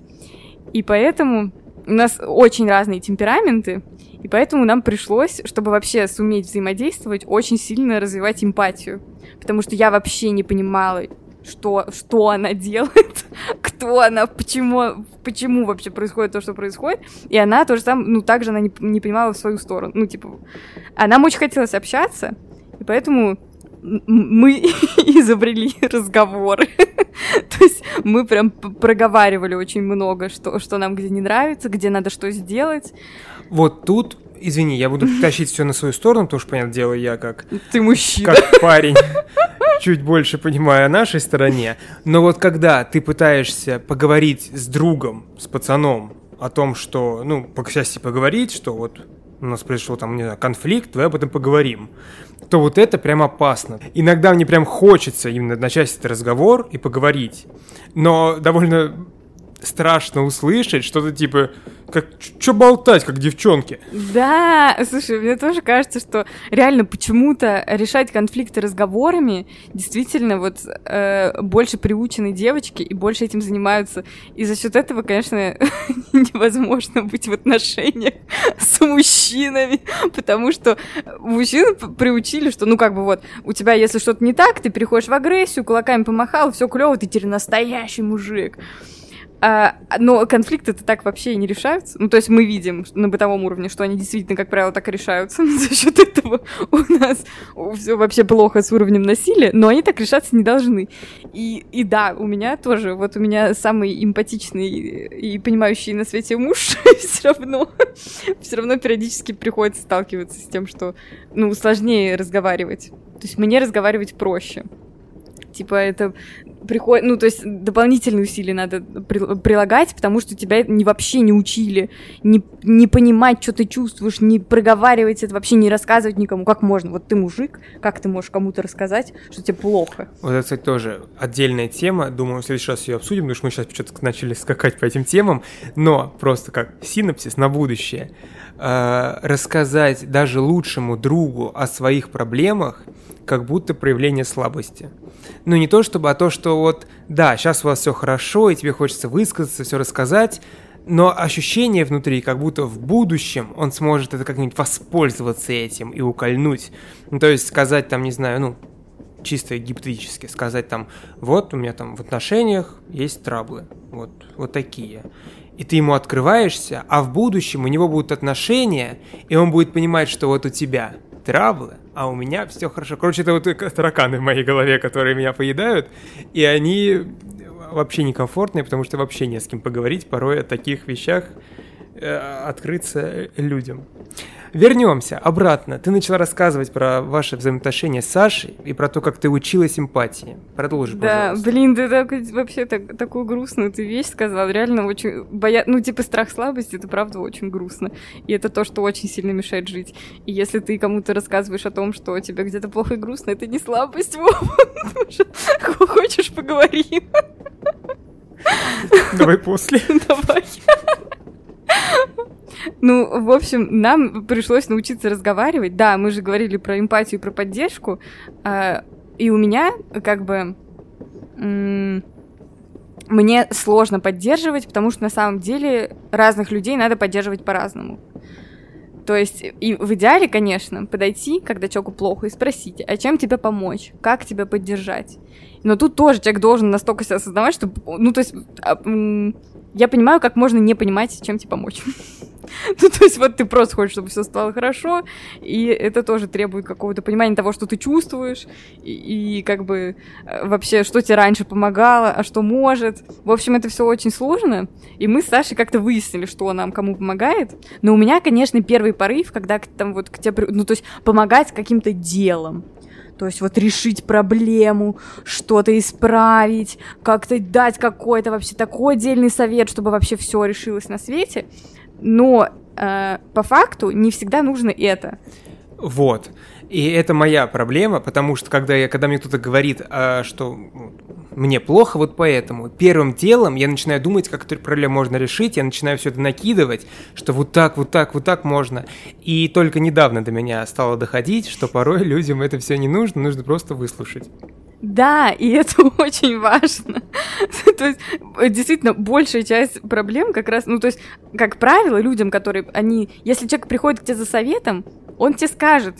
И поэтому у нас очень разные темпераменты, и поэтому нам пришлось, чтобы вообще суметь взаимодействовать, очень сильно развивать эмпатию. Потому что я вообще не понимала, что, что она делает, кто она, почему, почему вообще происходит то, что происходит. И она тоже сам, ну, также она не, не понимала в свою сторону. Ну, типа, а нам очень хотелось общаться, и поэтому мы изобрели разговоры. То есть мы прям проговаривали очень много, что, что нам где не нравится, где надо что сделать. Вот тут извини, я буду тащить все на свою сторону, потому что, понятное дело, я как... Ты мужчина. Как парень чуть больше понимаю о нашей стороне. Но вот когда ты пытаешься поговорить с другом, с пацаном, о том, что, ну, по счастью, поговорить, что вот у нас произошел там, не знаю, конфликт, давай об этом поговорим, то вот это прям опасно. Иногда мне прям хочется именно начать этот разговор и поговорить. Но довольно страшно услышать что-то типа, как, что болтать, как девчонки. Да, слушай, мне тоже кажется, что реально почему-то решать конфликты разговорами действительно вот э, больше приучены девочки и больше этим занимаются. И за счет этого, конечно, невозможно быть в отношениях с мужчинами, потому что мужчин приучили, что ну как бы вот у тебя если что-то не так, ты переходишь в агрессию, кулаками помахал, все клево, ты теперь настоящий мужик. А, но конфликты это так вообще и не решаются. Ну, то есть мы видим на бытовом уровне, что они действительно, как правило, так и решаются. За счет этого у нас все вообще плохо с уровнем насилия, но они так решаться не должны. И, и да, у меня тоже, вот у меня самый эмпатичный и понимающий на свете муж все равно, все равно периодически приходится сталкиваться с тем, что, ну, сложнее разговаривать. То есть мне разговаривать проще. Типа это приходит, ну, то есть дополнительные усилия надо при, прилагать, потому что тебя не, вообще не учили, не, не понимать, что ты чувствуешь, не проговаривать это, вообще не рассказывать никому, как можно. Вот ты мужик, как ты можешь кому-то рассказать, что тебе плохо? Вот это, кстати, тоже отдельная тема, думаю, в следующий раз ее обсудим, потому что мы сейчас что-то начали скакать по этим темам, но просто как синапсис на будущее. Э, рассказать даже лучшему другу о своих проблемах, как будто проявление слабости. Ну, не то чтобы, а то, что вот, да, сейчас у вас все хорошо, и тебе хочется высказаться, все рассказать, но ощущение внутри, как будто в будущем он сможет это как-нибудь воспользоваться этим и укольнуть. Ну, то есть сказать там, не знаю, ну, чисто гипотетически, сказать там, вот у меня там в отношениях есть траблы, вот, вот такие. И ты ему открываешься, а в будущем у него будут отношения, и он будет понимать, что вот у тебя траблы, а у меня все хорошо. Короче, это вот тараканы в моей голове, которые меня поедают, и они вообще некомфортные, потому что вообще не с кем поговорить порой о таких вещах, открыться людям. Вернемся обратно. Ты начала рассказывать про ваши взаимоотношения с Сашей и про то, как ты училась эмпатии. Продолжи, да, пожалуйста. блин, ты так, вообще так, такую грустную ты вещь сказал. Реально очень боя... Ну, типа, страх слабости, это правда очень грустно. И это то, что очень сильно мешает жить. И если ты кому-то рассказываешь о том, что тебе где-то плохо и грустно, это не слабость, Хочешь, поговорим? Давай после. Давай. Ну, в общем, нам пришлось научиться разговаривать. Да, мы же говорили про эмпатию, про поддержку. А, и у меня, как бы, мне сложно поддерживать, потому что на самом деле разных людей надо поддерживать по-разному. То есть, и в идеале, конечно, подойти, когда человеку плохо, и спросить, а чем тебе помочь, как тебя поддержать. Но тут тоже человек должен настолько себя осознавать, что, ну, то есть, а, я понимаю, как можно не понимать, чем тебе помочь. ну, то есть вот ты просто хочешь, чтобы все стало хорошо, и это тоже требует какого-то понимания того, что ты чувствуешь, и, и как бы э, вообще, что тебе раньше помогало, а что может. В общем, это все очень сложно, и мы с Сашей как-то выяснили, что нам кому помогает. Но у меня, конечно, первый порыв, когда там вот к тебе, ну, то есть помогать каким-то делом. То есть вот решить проблему, что-то исправить, как-то дать какой-то вообще такой отдельный совет, чтобы вообще все решилось на свете. Но э, по факту не всегда нужно это. Вот. И это моя проблема, потому что когда, я, когда мне кто-то говорит, а, что мне плохо вот поэтому, первым делом я начинаю думать, как эту проблему можно решить, я начинаю все это накидывать, что вот так, вот так, вот так можно. И только недавно до меня стало доходить, что порой людям это все не нужно, нужно просто выслушать. Да, и это очень важно. то есть, действительно, большая часть проблем как раз, ну, то есть, как правило, людям, которые, они, если человек приходит к тебе за советом, он тебе скажет,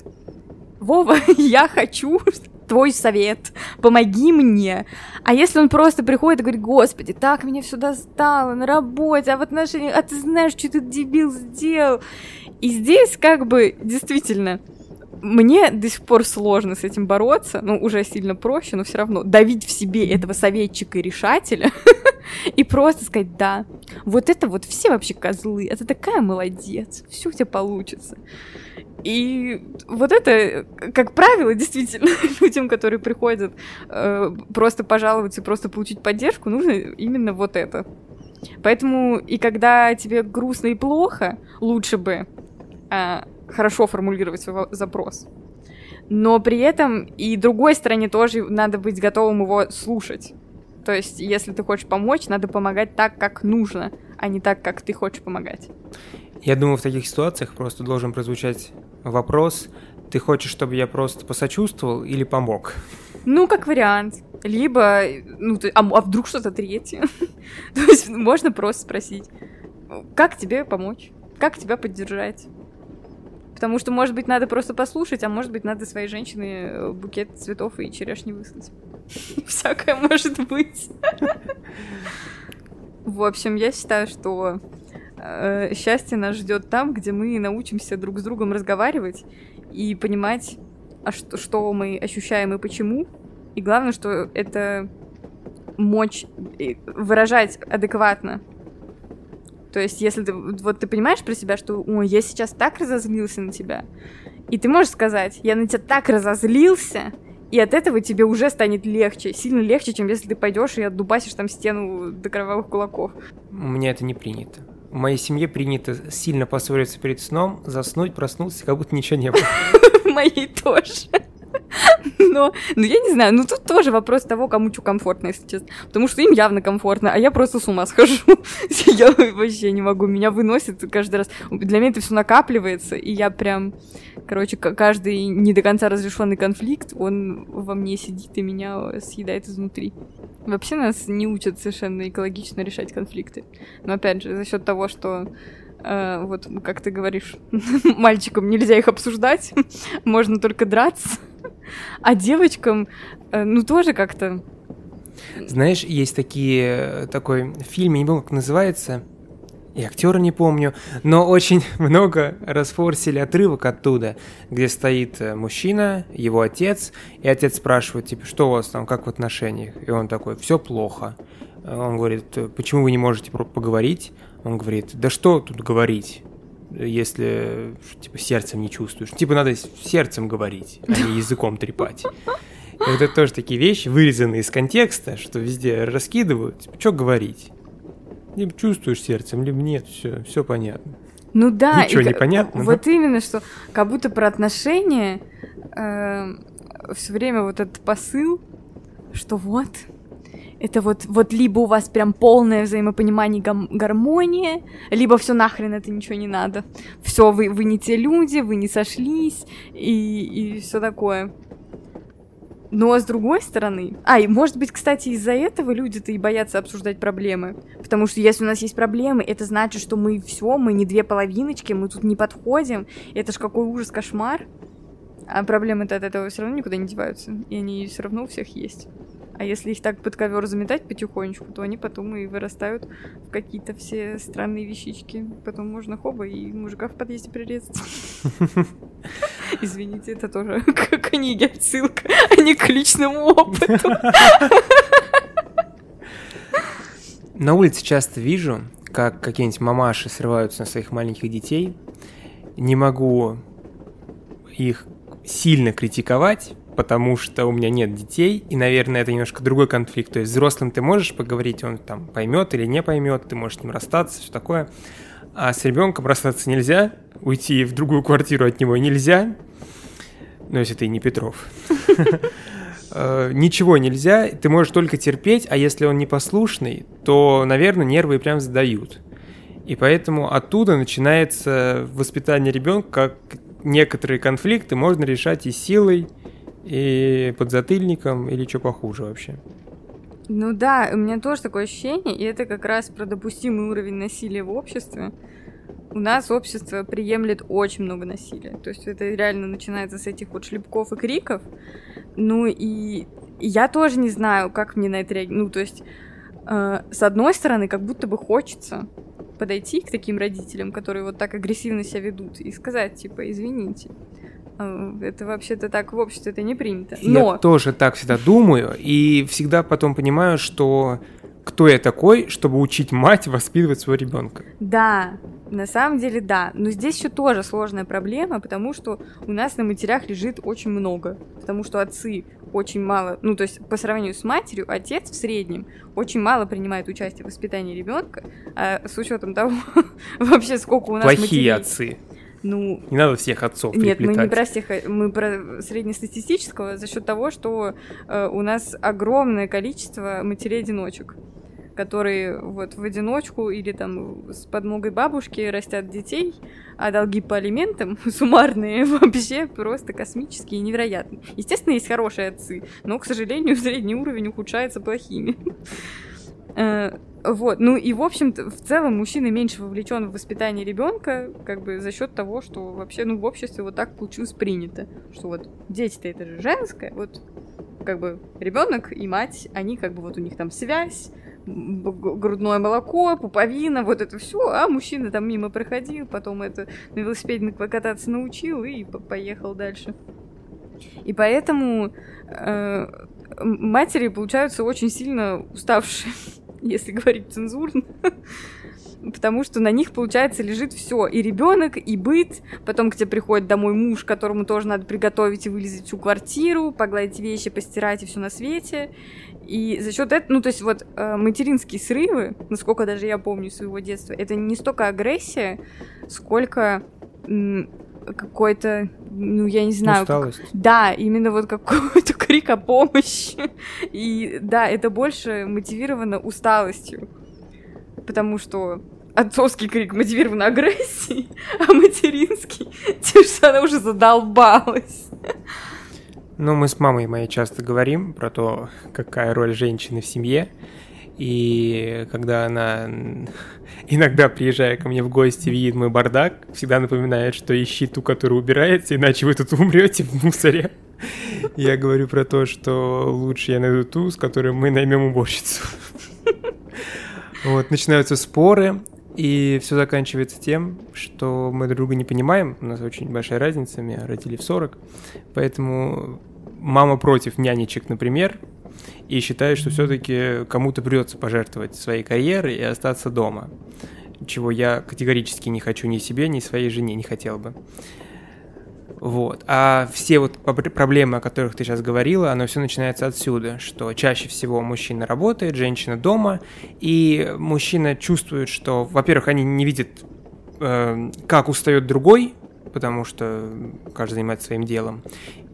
Вова, я хочу твой совет, помоги мне. А если он просто приходит и говорит, господи, так меня все достало на работе, а в отношениях, а ты знаешь, что ты дебил сделал. И здесь как бы действительно мне до сих пор сложно с этим бороться, ну, уже сильно проще, но все равно давить в себе этого советчика и решателя и просто сказать, да, вот это вот все вообще козлы, это такая молодец, все у тебя получится. И вот это, как правило, действительно, людям, которые приходят э, просто пожаловаться и просто получить поддержку, нужно именно вот это. Поэтому и когда тебе грустно и плохо, лучше бы э, хорошо формулировать свой запрос. Но при этом и другой стороне тоже надо быть готовым его слушать. То есть, если ты хочешь помочь, надо помогать так, как нужно, а не так, как ты хочешь помогать. Я думаю, в таких ситуациях просто должен прозвучать вопрос, ты хочешь, чтобы я просто посочувствовал или помог? Ну, как вариант. Либо, ну, а, а вдруг что-то третье? То есть можно просто спросить, как тебе помочь? Как тебя поддержать? Потому что, может быть, надо просто послушать, а может быть, надо своей женщине э, букет цветов и черешни выслать. Всякое может быть. В общем, я считаю, что счастье нас ждет там, где мы научимся друг с другом разговаривать и понимать, а что, что мы ощущаем и почему. И главное, что это мочь выражать адекватно. То есть, если ты, вот ты понимаешь про себя, что ой, я сейчас так разозлился на тебя, и ты можешь сказать, я на тебя так разозлился, и от этого тебе уже станет легче, сильно легче, чем если ты пойдешь и отдубасишь там стену до кровавых кулаков. У меня это не принято. В моей семье принято сильно поссориться перед сном, заснуть, проснуться, как будто ничего не было. Моей тоже. Но, ну, я не знаю, ну тут тоже вопрос того, кому что комфортно, если честно. Потому что им явно комфортно, а я просто с ума схожу. я вообще не могу, меня выносит каждый раз. Для меня это все накапливается, и я прям, короче, каждый не до конца разрешенный конфликт, он во мне сидит и меня съедает изнутри. Вообще нас не учат совершенно экологично решать конфликты. Но опять же, за счет того, что Uh, вот как ты говоришь, мальчикам нельзя их обсуждать, можно только драться. А девочкам, э, ну, тоже как-то... Знаешь, есть такие, такой фильм, я не помню, как называется, и актера не помню, но очень много расфорсили отрывок оттуда, где стоит э, мужчина, его отец, и отец спрашивает, типа, что у вас там, как в отношениях? И он такой, все плохо. Он говорит, почему вы не можете поговорить? Он говорит, да что тут говорить? Если типа сердцем не чувствуешь. Типа надо сердцем говорить, а не языком трепать. И вот это тоже такие вещи, вырезанные из контекста, что везде раскидывают. Типа, что говорить? Либо чувствуешь сердцем, либо нет, все, все понятно. Ну да. Ничего и, не понятно. Вот да? именно, что как будто про отношения э, все время вот этот посыл, что вот, это вот, вот либо у вас прям полное взаимопонимание гам- гармония, либо все нахрен это ничего не надо. Все, вы, вы не те люди, вы не сошлись, и, и все такое. Но с другой стороны... А, и может быть, кстати, из-за этого люди-то и боятся обсуждать проблемы. Потому что если у нас есть проблемы, это значит, что мы все, мы не две половиночки, мы тут не подходим. Это ж какой ужас, кошмар. А проблемы-то от этого все равно никуда не деваются. И они все равно у всех есть. А если их так под ковер заметать потихонечку, то они потом и вырастают в какие-то все странные вещички. Потом можно хоба и мужика в подъезде прирезать. Извините, это тоже к книге отсылка, а не к личному опыту. На улице часто вижу, как какие-нибудь мамаши срываются на своих маленьких детей. Не могу их сильно критиковать, потому что у меня нет детей, и, наверное, это немножко другой конфликт. То есть взрослым ты можешь поговорить, он там поймет или не поймет, ты можешь с ним расстаться, все такое. А с ребенком расстаться нельзя, уйти в другую квартиру от него нельзя. Ну, если ты не Петров. Э, ничего нельзя, ты можешь только терпеть, а если он непослушный, то, наверное, нервы прям задают. И поэтому оттуда начинается воспитание ребенка, как некоторые конфликты можно решать и силой, и подзатыльником, или что похуже вообще. Ну да, у меня тоже такое ощущение, и это как раз про допустимый уровень насилия в обществе. У нас общество приемлет очень много насилия. То есть это реально начинается с этих вот шлепков и криков. Ну и я тоже не знаю, как мне на это реагировать. Ну, то есть, э, с одной стороны, как будто бы хочется подойти к таким родителям, которые вот так агрессивно себя ведут, и сказать, типа, извините, это вообще-то так в обществе это не принято. Но... Я тоже так всегда думаю, и всегда потом понимаю, что кто я такой, чтобы учить мать воспитывать своего ребенка. Да, на самом деле да. Но здесь еще тоже сложная проблема, потому что у нас на матерях лежит очень много. Потому что отцы очень мало, ну то есть по сравнению с матерью, отец в среднем очень мало принимает участие в воспитании ребенка, а с учетом того вообще сколько у нас Плохие матерей. отцы. Ну, не надо всех отцов Нет, мы не про всех, мы про среднестатистического за счет того, что э, у нас огромное количество матерей-одиночек которые вот в одиночку или там с подмогой бабушки растят детей, а долги по алиментам суммарные вообще просто космические и невероятные. Естественно, есть хорошие отцы, но, к сожалению, средний уровень ухудшается плохими. Вот, ну и в общем-то, в целом мужчина меньше вовлечен в воспитание ребенка, как бы за счет того, что вообще, ну, в обществе вот так получилось принято, что вот дети-то это же женское, вот как бы ребенок и мать, они как бы вот у них там связь, грудное молоко, пуповина, вот это все, а мужчина там мимо проходил, потом это на велосипеде кататься научил и поехал дальше. И поэтому э, матери получаются очень сильно уставшие, если говорить цензурно. Потому что на них, получается, лежит все. И ребенок, и быт. Потом к тебе приходит домой муж, которому тоже надо приготовить и вылезать всю квартиру, погладить вещи, постирать и все на свете. И за счет этого, ну, то есть вот э, материнские срывы, насколько даже я помню своего детства, это не столько агрессия, сколько какой-то, ну, я не знаю... Усталость. Как... Да, именно вот какой-то крик о помощи. И да, это больше мотивировано усталостью. Потому что отцовский крик мотивирован агрессией, а материнский тем, что она уже задолбалась. Ну, мы с мамой моей часто говорим про то, какая роль женщины в семье. И когда она иногда, приезжая ко мне в гости, видит мой бардак, всегда напоминает, что ищи ту, которая убирается, иначе вы тут умрете в мусоре. Я говорю про то, что лучше я найду ту, с которой мы наймем уборщицу. Вот, начинаются споры, и все заканчивается тем, что мы друг друга не понимаем. У нас очень большая разница, меня родили в 40. Поэтому мама против нянечек, например, и считает, что все-таки кому-то придется пожертвовать своей карьерой и остаться дома. Чего я категорически не хочу ни себе, ни своей жене не хотел бы. Вот. А все вот проблемы, о которых ты сейчас говорила, оно все начинается отсюда, что чаще всего мужчина работает, женщина дома, и мужчина чувствует, что, во-первых, они не видят, э, как устает другой, потому что каждый занимается своим делом,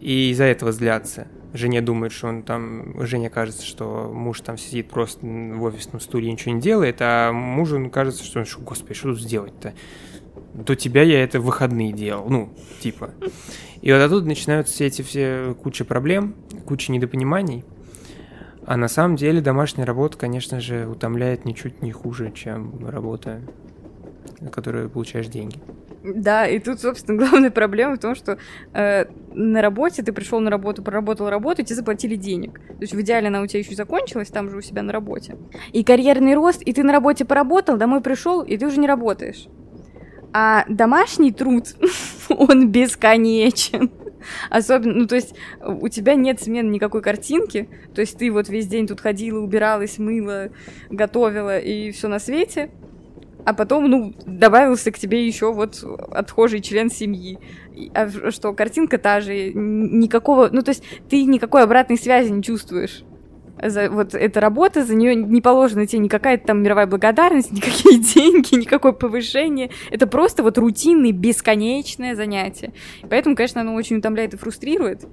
и из-за этого злятся. Жене думает, что он там, Жене кажется, что муж там сидит просто в офисном стуле и ничего не делает, а мужу кажется, что, господи, что тут сделать-то? До тебя я это в выходные делал, ну, типа. И вот оттуда начинаются все эти все куча проблем, куча недопониманий. А на самом деле домашняя работа, конечно же, утомляет ничуть не хуже, чем работа, на которую получаешь деньги. Да, и тут, собственно, главная проблема в том, что э, на работе ты пришел на работу, проработал работу, и тебе заплатили денег. То есть в идеале она у тебя еще закончилась, там же у себя на работе. И карьерный рост, и ты на работе поработал, домой пришел, и ты уже не работаешь. А домашний труд, он бесконечен. Особенно, ну, то есть у тебя нет смены никакой картинки, то есть ты вот весь день тут ходила, убиралась, мыла, готовила и все на свете, а потом, ну, добавился к тебе еще вот отхожий член семьи. А что, картинка та же, никакого, ну, то есть ты никакой обратной связи не чувствуешь. За, вот эта работа, за нее не положена тебе никакая там мировая благодарность, никакие деньги, никакое повышение. Это просто вот рутинное, бесконечное занятие. Поэтому, конечно, оно очень утомляет и фрустрирует.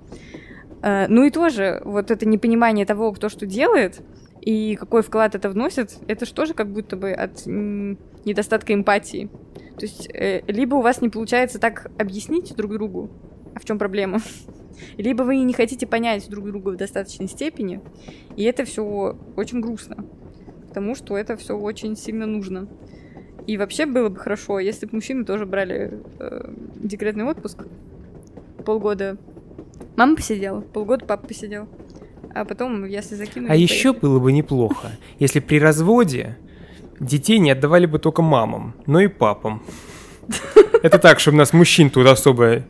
Э, ну и тоже вот это непонимание того, кто что делает, и какой вклад это вносит, это же тоже как будто бы от недостатка эмпатии. То есть э, либо у вас не получается так объяснить друг другу, а в чем проблема, либо вы не хотите понять друг друга в достаточной степени, и это все очень грустно, потому что это все очень сильно нужно. И вообще было бы хорошо, если бы мужчины тоже брали э, декретный отпуск полгода. Мама посидела, полгода папа посидел а потом, если закинули... А еще было бы неплохо, если при разводе детей не отдавали бы только мамам, но и папам. Это так, чтобы нас мужчин тут особо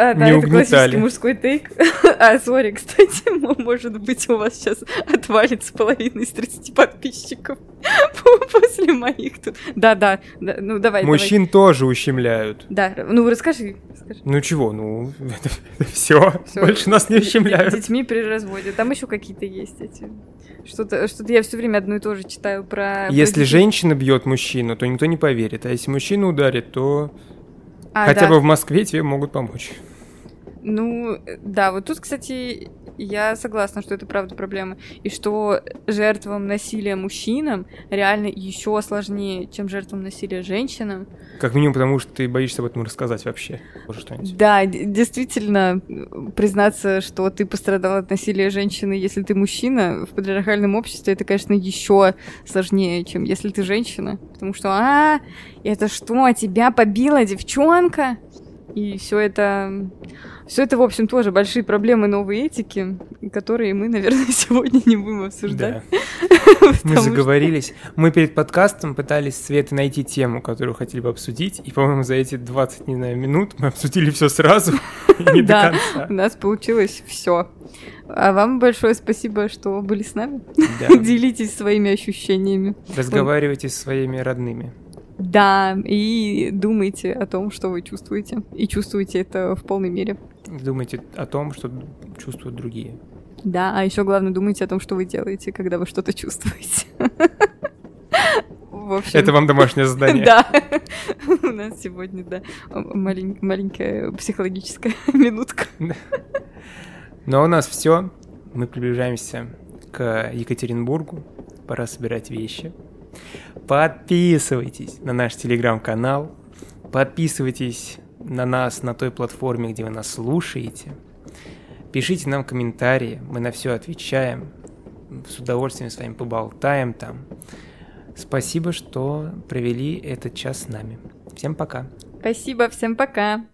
а, да, не это классический мужской тейк. а, сори, кстати, может быть, у вас сейчас отвалится половина из 30 подписчиков после моих тут. Да-да, да, ну давай, Мужчин давай. тоже ущемляют. Да, ну расскажи. расскажи. Ну чего, ну все, больше нас не ущемляют. Детьми при разводе, там еще какие-то есть эти... Что-то, что-то я все время одно и то же читаю про... Если женщина бьет мужчину, то никто не поверит, а если мужчина ударит, то а, хотя да. бы в Москве тебе могут помочь. Ну, да, вот тут, кстати, я согласна, что это правда проблема. И что жертвам насилия мужчинам реально еще сложнее, чем жертвам насилия женщинам. Как минимум, потому что ты боишься об этом рассказать вообще. Да, действительно, признаться, что ты пострадал от насилия женщины, если ты мужчина, в патриархальном обществе это, конечно, еще сложнее, чем если ты женщина. Потому что, а, это что, тебя побила девчонка? И все это, все это, в общем, тоже большие проблемы новой этики, которые мы, наверное, сегодня не будем обсуждать. Да. Мы заговорились. Мы перед подкастом пытались с Светой найти тему, которую хотели бы обсудить, и, по-моему, за эти 20, не знаю, минут мы обсудили все сразу не до конца. у нас получилось все. А вам большое спасибо, что были с нами. Делитесь своими ощущениями. Разговаривайте с своими родными. Да, и думайте о том, что вы чувствуете. И чувствуете это в полной мере. Думайте о том, что чувствуют другие. Да, а еще главное думайте о том, что вы делаете, когда вы что-то чувствуете. Общем... Это вам домашнее задание. Да. У нас сегодня, да, маленькая психологическая минутка. Но у нас все. Мы приближаемся к Екатеринбургу. Пора собирать вещи. Подписывайтесь на наш телеграм-канал. Подписывайтесь на нас на той платформе, где вы нас слушаете. Пишите нам комментарии, мы на все отвечаем. С удовольствием с вами поболтаем там. Спасибо, что провели этот час с нами. Всем пока. Спасибо, всем пока.